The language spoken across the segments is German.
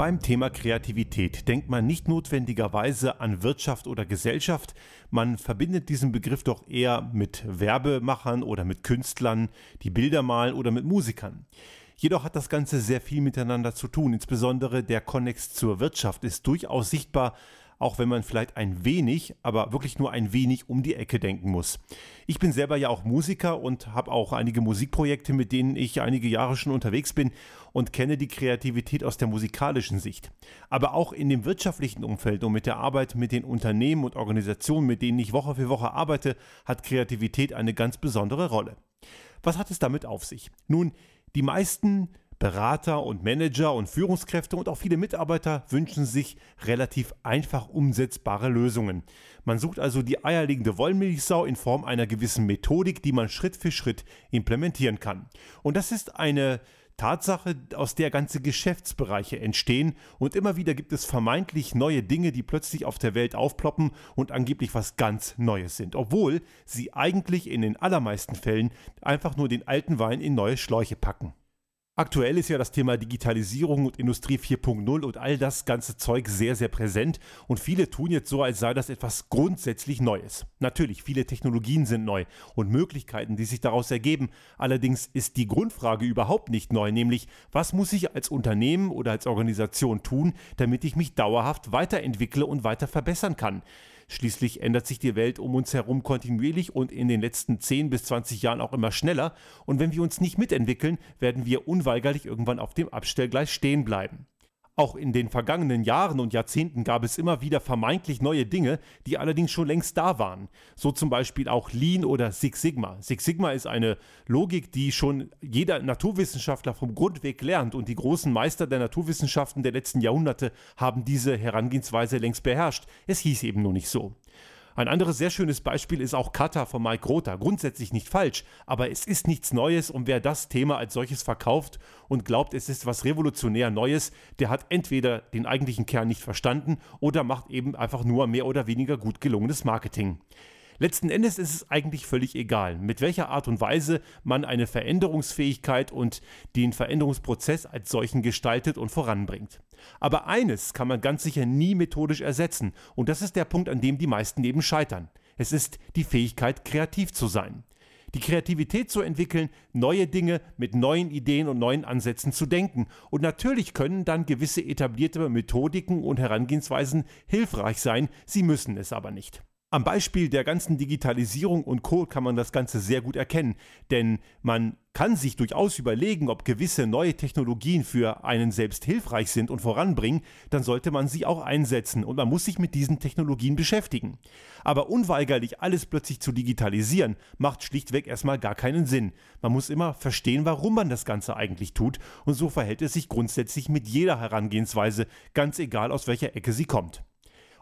Beim Thema Kreativität denkt man nicht notwendigerweise an Wirtschaft oder Gesellschaft, man verbindet diesen Begriff doch eher mit Werbemachern oder mit Künstlern, die Bilder malen oder mit Musikern. Jedoch hat das Ganze sehr viel miteinander zu tun, insbesondere der Konnex zur Wirtschaft ist durchaus sichtbar, auch wenn man vielleicht ein wenig, aber wirklich nur ein wenig um die Ecke denken muss. Ich bin selber ja auch Musiker und habe auch einige Musikprojekte, mit denen ich einige Jahre schon unterwegs bin und kenne die Kreativität aus der musikalischen Sicht. Aber auch in dem wirtschaftlichen Umfeld und mit der Arbeit mit den Unternehmen und Organisationen, mit denen ich Woche für Woche arbeite, hat Kreativität eine ganz besondere Rolle. Was hat es damit auf sich? Nun, die meisten Berater und Manager und Führungskräfte und auch viele Mitarbeiter wünschen sich relativ einfach umsetzbare Lösungen. Man sucht also die eierlegende Wollmilchsau in Form einer gewissen Methodik, die man Schritt für Schritt implementieren kann. Und das ist eine Tatsache, aus der ganze Geschäftsbereiche entstehen und immer wieder gibt es vermeintlich neue Dinge, die plötzlich auf der Welt aufploppen und angeblich was ganz Neues sind, obwohl sie eigentlich in den allermeisten Fällen einfach nur den alten Wein in neue Schläuche packen. Aktuell ist ja das Thema Digitalisierung und Industrie 4.0 und all das ganze Zeug sehr, sehr präsent und viele tun jetzt so, als sei das etwas grundsätzlich Neues. Natürlich, viele Technologien sind neu und Möglichkeiten, die sich daraus ergeben. Allerdings ist die Grundfrage überhaupt nicht neu, nämlich was muss ich als Unternehmen oder als Organisation tun, damit ich mich dauerhaft weiterentwickle und weiter verbessern kann. Schließlich ändert sich die Welt um uns herum kontinuierlich und in den letzten 10 bis 20 Jahren auch immer schneller. Und wenn wir uns nicht mitentwickeln, werden wir unweigerlich irgendwann auf dem Abstellgleis stehen bleiben. Auch in den vergangenen Jahren und Jahrzehnten gab es immer wieder vermeintlich neue Dinge, die allerdings schon längst da waren. So zum Beispiel auch Lean oder Six Sigma. Six Sigma ist eine Logik, die schon jeder Naturwissenschaftler vom Grundweg lernt und die großen Meister der Naturwissenschaften der letzten Jahrhunderte haben diese Herangehensweise längst beherrscht. Es hieß eben nur nicht so. Ein anderes sehr schönes Beispiel ist auch Kata von Mike Rother. Grundsätzlich nicht falsch, aber es ist nichts Neues und wer das Thema als solches verkauft und glaubt, es ist was revolutionär Neues, der hat entweder den eigentlichen Kern nicht verstanden oder macht eben einfach nur mehr oder weniger gut gelungenes Marketing. Letzten Endes ist es eigentlich völlig egal, mit welcher Art und Weise man eine Veränderungsfähigkeit und den Veränderungsprozess als solchen gestaltet und voranbringt. Aber eines kann man ganz sicher nie methodisch ersetzen, und das ist der Punkt, an dem die meisten eben scheitern. Es ist die Fähigkeit, kreativ zu sein. Die Kreativität zu entwickeln, neue Dinge mit neuen Ideen und neuen Ansätzen zu denken. Und natürlich können dann gewisse etablierte Methodiken und Herangehensweisen hilfreich sein, sie müssen es aber nicht. Am Beispiel der ganzen Digitalisierung und Co. kann man das Ganze sehr gut erkennen, denn man kann sich durchaus überlegen, ob gewisse neue Technologien für einen selbst hilfreich sind und voranbringen, dann sollte man sie auch einsetzen und man muss sich mit diesen Technologien beschäftigen. Aber unweigerlich alles plötzlich zu digitalisieren, macht schlichtweg erstmal gar keinen Sinn. Man muss immer verstehen, warum man das Ganze eigentlich tut und so verhält es sich grundsätzlich mit jeder Herangehensweise, ganz egal aus welcher Ecke sie kommt.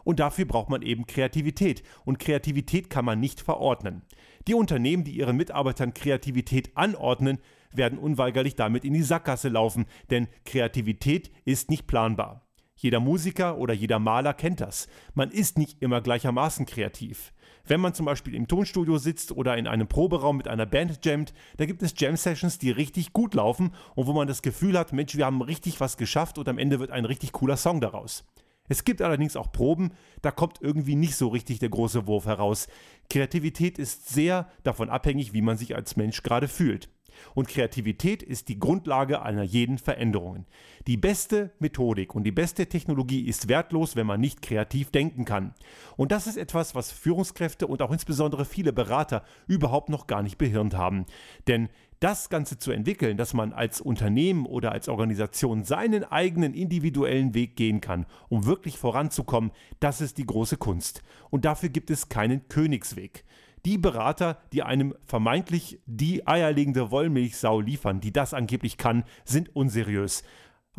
Und dafür braucht man eben Kreativität. Und Kreativität kann man nicht verordnen. Die Unternehmen, die ihren Mitarbeitern Kreativität anordnen, werden unweigerlich damit in die Sackgasse laufen, denn Kreativität ist nicht planbar. Jeder Musiker oder jeder Maler kennt das. Man ist nicht immer gleichermaßen kreativ. Wenn man zum Beispiel im Tonstudio sitzt oder in einem Proberaum mit einer Band jammt, da gibt es Jam-Sessions, die richtig gut laufen und wo man das Gefühl hat, Mensch, wir haben richtig was geschafft und am Ende wird ein richtig cooler Song daraus. Es gibt allerdings auch Proben, da kommt irgendwie nicht so richtig der große Wurf heraus. Kreativität ist sehr davon abhängig, wie man sich als Mensch gerade fühlt. Und Kreativität ist die Grundlage einer jeden Veränderung. Die beste Methodik und die beste Technologie ist wertlos, wenn man nicht kreativ denken kann. Und das ist etwas, was Führungskräfte und auch insbesondere viele Berater überhaupt noch gar nicht behirnt haben. Denn das Ganze zu entwickeln, dass man als Unternehmen oder als Organisation seinen eigenen individuellen Weg gehen kann, um wirklich voranzukommen, das ist die große Kunst. Und dafür gibt es keinen Königsweg. Die Berater, die einem vermeintlich die eierlegende Wollmilchsau liefern, die das angeblich kann, sind unseriös.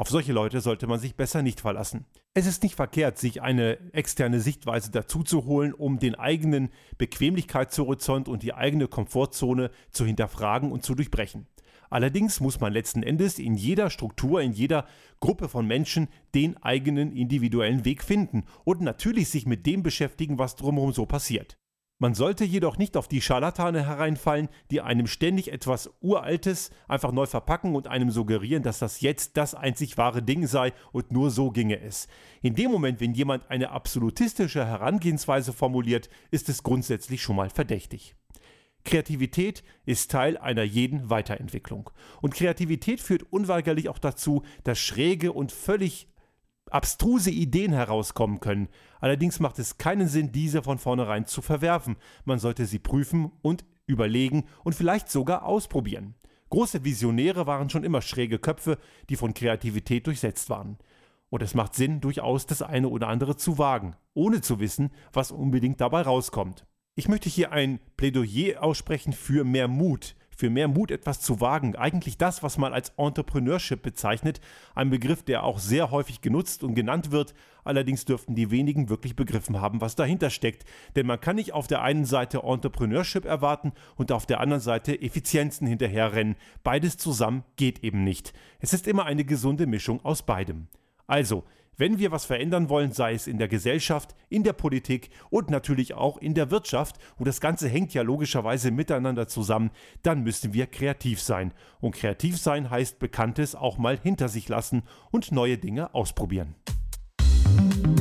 Auf solche Leute sollte man sich besser nicht verlassen. Es ist nicht verkehrt, sich eine externe Sichtweise dazuzuholen, um den eigenen Bequemlichkeitshorizont und die eigene Komfortzone zu hinterfragen und zu durchbrechen. Allerdings muss man letzten Endes in jeder Struktur, in jeder Gruppe von Menschen den eigenen individuellen Weg finden und natürlich sich mit dem beschäftigen, was drumherum so passiert. Man sollte jedoch nicht auf die Scharlatane hereinfallen, die einem ständig etwas Uraltes einfach neu verpacken und einem suggerieren, dass das jetzt das einzig wahre Ding sei und nur so ginge es. In dem Moment, wenn jemand eine absolutistische Herangehensweise formuliert, ist es grundsätzlich schon mal verdächtig. Kreativität ist Teil einer jeden Weiterentwicklung. Und Kreativität führt unweigerlich auch dazu, dass schräge und völlig abstruse Ideen herauskommen können. Allerdings macht es keinen Sinn, diese von vornherein zu verwerfen. Man sollte sie prüfen und überlegen und vielleicht sogar ausprobieren. Große Visionäre waren schon immer schräge Köpfe, die von Kreativität durchsetzt waren. Und es macht Sinn, durchaus das eine oder andere zu wagen, ohne zu wissen, was unbedingt dabei rauskommt. Ich möchte hier ein Plädoyer aussprechen für mehr Mut, für mehr Mut, etwas zu wagen. Eigentlich das, was man als Entrepreneurship bezeichnet. Ein Begriff, der auch sehr häufig genutzt und genannt wird. Allerdings dürften die wenigen wirklich begriffen haben, was dahinter steckt. Denn man kann nicht auf der einen Seite Entrepreneurship erwarten und auf der anderen Seite Effizienzen hinterherrennen. Beides zusammen geht eben nicht. Es ist immer eine gesunde Mischung aus beidem. Also, wenn wir was verändern wollen, sei es in der Gesellschaft, in der Politik und natürlich auch in der Wirtschaft, und das Ganze hängt ja logischerweise miteinander zusammen, dann müssen wir kreativ sein. Und kreativ sein heißt Bekanntes auch mal hinter sich lassen und neue Dinge ausprobieren. Musik